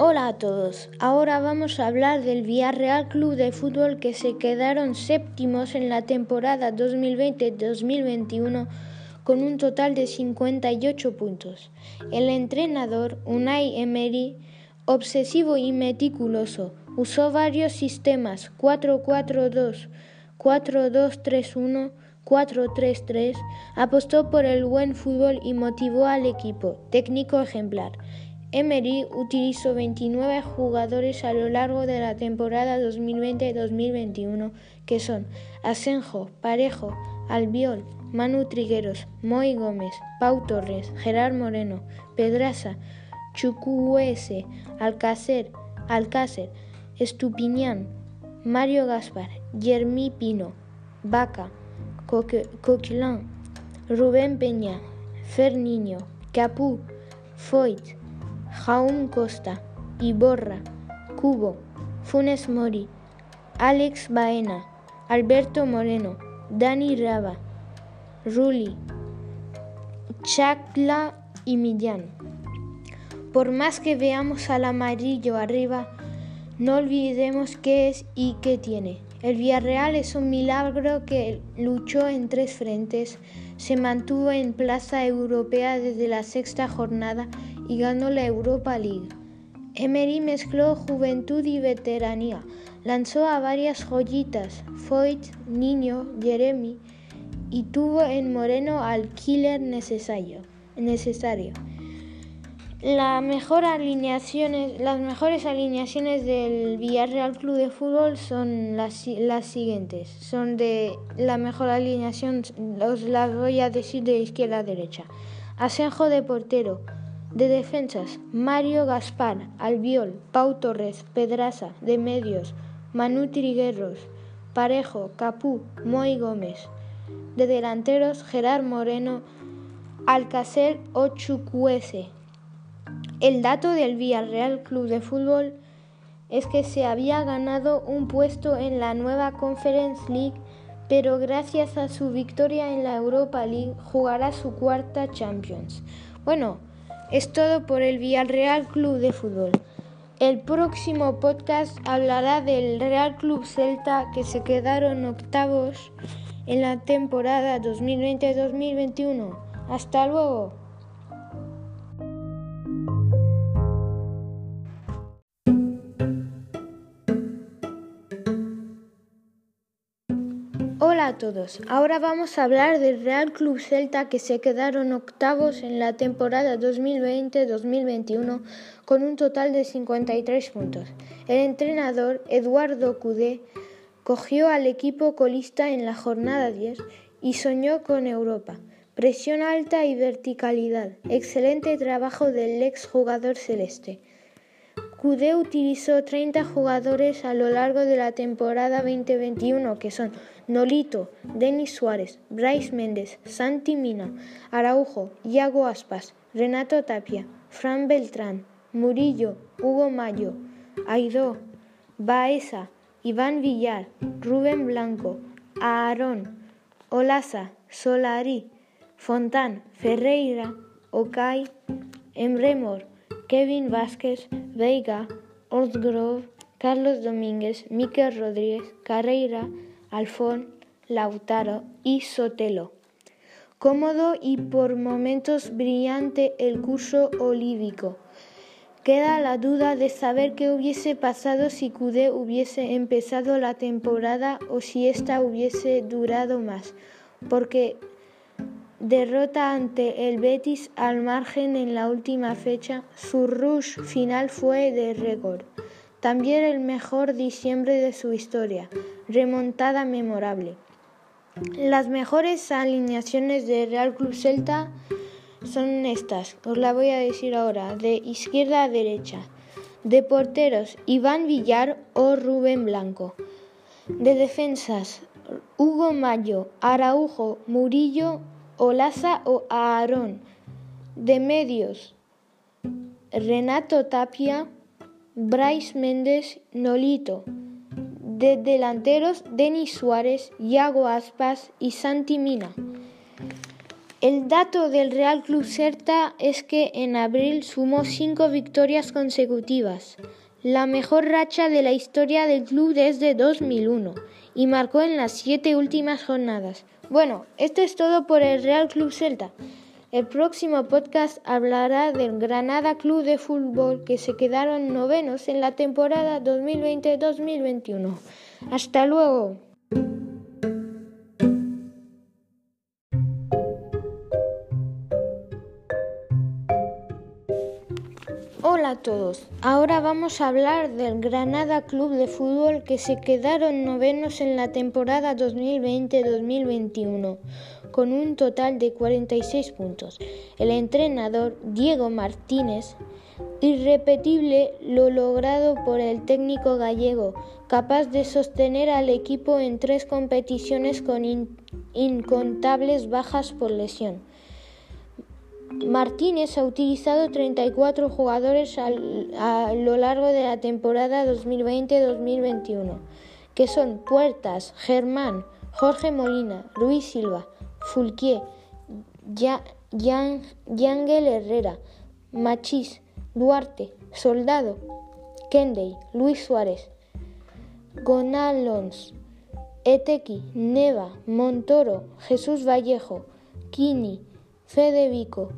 Hola a todos, ahora vamos a hablar del Villarreal Club de Fútbol que se quedaron séptimos en la temporada 2020-2021 con un total de 58 puntos. El entrenador Unai Emery, obsesivo y meticuloso, usó varios sistemas 4-4-2, 4-2-3-1, 4-3-3, apostó por el buen fútbol y motivó al equipo, técnico ejemplar. Emery utilizó 29 jugadores a lo largo de la temporada 2020-2021, que son Asenjo, Parejo, Albiol, Manu Trigueros, Moy Gómez, Pau Torres, Gerard Moreno, Pedraza, Chucuese, Alcácer, Alcácer, Estupiñán, Mario Gaspar, Jermí Pino, Vaca, Coquelin, Rubén Peña, Fer Niño, Capú, Foyt, Jaum Costa, Iborra, Cubo, Funes Mori, Alex Baena, Alberto Moreno, Dani Raba, Ruli, Chacla y Millán. Por más que veamos al amarillo arriba, no olvidemos qué es y qué tiene. El Villarreal es un milagro que luchó en tres frentes, se mantuvo en plaza europea desde la sexta jornada y ganó la Europa League. Emery mezcló juventud y veteranía, lanzó a varias joyitas, Foyt, Niño, Jeremy, y tuvo en Moreno al killer necesario. necesario. La mejor las mejores alineaciones del Villarreal Club de Fútbol son las, las siguientes. Son de la mejor alineación, os las voy a decir de izquierda a derecha. Asenjo de portero. De defensas, Mario Gaspar, Albiol, Pau Torres, Pedraza. De medios, Manu Trigueros, Parejo, Capú, Moy Gómez. De delanteros, Gerard Moreno, Alcácer o. El dato del Villarreal Club de Fútbol es que se había ganado un puesto en la nueva Conference League, pero gracias a su victoria en la Europa League jugará su cuarta Champions. Bueno, es todo por el Villarreal Club de Fútbol. El próximo podcast hablará del Real Club Celta que se quedaron octavos en la temporada 2020-2021. Hasta luego. Todos, ahora vamos a hablar del Real Club Celta que se quedaron octavos en la temporada 2020-2021 con un total de 53 puntos. El entrenador Eduardo Cudé cogió al equipo colista en la jornada 10 y soñó con Europa. Presión alta y verticalidad. Excelente trabajo del ex jugador celeste. Cudé utilizó 30 jugadores a lo largo de la temporada 2021 que son Nolito, Denis Suárez, Bryce Méndez, Santi Mina, Araujo, Iago Aspas, Renato Tapia, Fran Beltrán, Murillo, Hugo Mayo, Aidó, Baeza, Iván Villar, Rubén Blanco, Aarón, Olaza, Solari, Fontán, Ferreira, Okai, Emremor, Kevin Vázquez, Veiga, Osgrove, Carlos Domínguez, Miquel Rodríguez, Carreira, Alfón, Lautaro y Sotelo. Cómodo y por momentos brillante el curso olívico. Queda la duda de saber qué hubiese pasado si Cudé hubiese empezado la temporada o si ésta hubiese durado más, porque derrota ante el Betis al margen en la última fecha, su rush final fue de récord. También el mejor diciembre de su historia, remontada memorable. Las mejores alineaciones de Real Club Celta son estas, os la voy a decir ahora, de izquierda a derecha. De porteros, Iván Villar o Rubén Blanco. De defensas, Hugo Mayo, Araujo, Murillo Olaza o Aarón. De medios, Renato Tapia, Bryce Méndez, Nolito. De delanteros, Denis Suárez, Iago Aspas y Santi Mina. El dato del Real Club Celta es que en abril sumó cinco victorias consecutivas, la mejor racha de la historia del club desde 2001, y marcó en las siete últimas jornadas. Bueno, esto es todo por el Real Club Celta. El próximo podcast hablará del Granada Club de Fútbol que se quedaron novenos en la temporada 2020-2021. Hasta luego. Ahora vamos a hablar del Granada Club de Fútbol que se quedaron novenos en la temporada 2020-2021 con un total de 46 puntos. El entrenador Diego Martínez, irrepetible lo logrado por el técnico gallego, capaz de sostener al equipo en tres competiciones con incontables bajas por lesión. Martínez ha utilizado 34 jugadores a lo largo de la temporada 2020-2021, que son Puertas, Germán, Jorge Molina, Luis Silva, Fulquier, Yangel Herrera, Machís, Duarte, Soldado, Kendey, Luis Suárez, Gonalons, Etequi, Neva, Montoro, Jesús Vallejo, Kini, Fede Vico,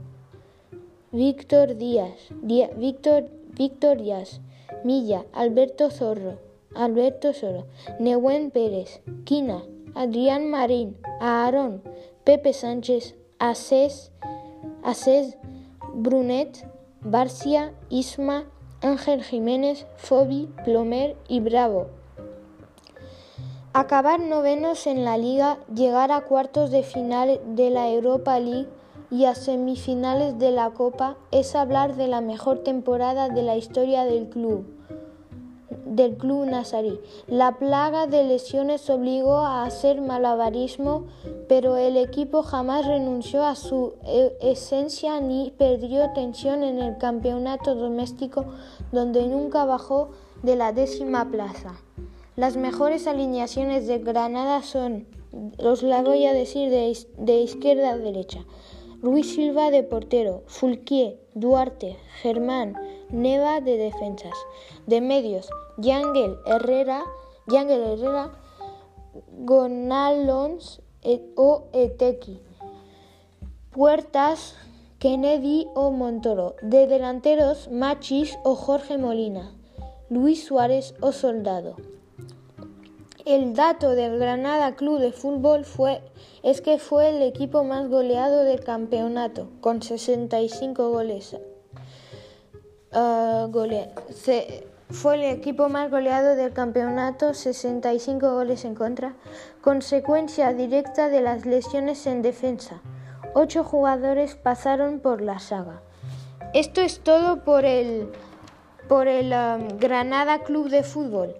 Víctor Díaz, Víctor, Víctor Díaz, Milla, Alberto Zorro, Alberto Zorro, Nehuen Pérez, Quina, Adrián Marín, Aarón, Pepe Sánchez, Asés, Asés Brunet, Barcia, Isma, Ángel Jiménez, Fobi, Plomer y Bravo. Acabar novenos en la liga, llegar a cuartos de final de la Europa League y a semifinales de la Copa es hablar de la mejor temporada de la historia del club del club nazarí. La plaga de lesiones obligó a hacer malabarismo, pero el equipo jamás renunció a su e, esencia ni perdió tensión en el campeonato doméstico, donde nunca bajó de la décima plaza. Las mejores alineaciones de Granada son, os la voy a decir de, de izquierda a derecha. Luis Silva de portero, Fulquier, Duarte, Germán, Neva de defensas. De medios, Yangel Herrera, Yangel Herrera, Gonalons o Etequi. Puertas, Kennedy o Montoro. De delanteros, Machis o Jorge Molina. Luis Suárez o Soldado. El dato del Granada Club de Fútbol fue, es que fue el equipo más goleado del campeonato, con 65 goles. Uh, fue el equipo más goleado del campeonato, 65 goles en contra, consecuencia directa de las lesiones en defensa. Ocho jugadores pasaron por la saga. Esto es todo por el, por el um, Granada Club de Fútbol.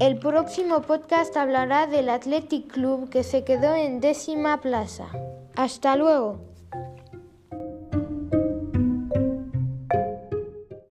El próximo podcast hablará del Athletic Club que se quedó en décima plaza. Hasta luego.